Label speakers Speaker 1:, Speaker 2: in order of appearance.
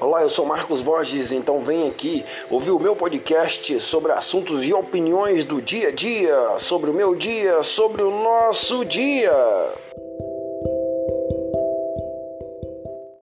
Speaker 1: Olá, eu sou Marcos Borges, então vem aqui ouvir o meu podcast sobre assuntos e opiniões do dia a dia, sobre o meu dia, sobre o nosso dia.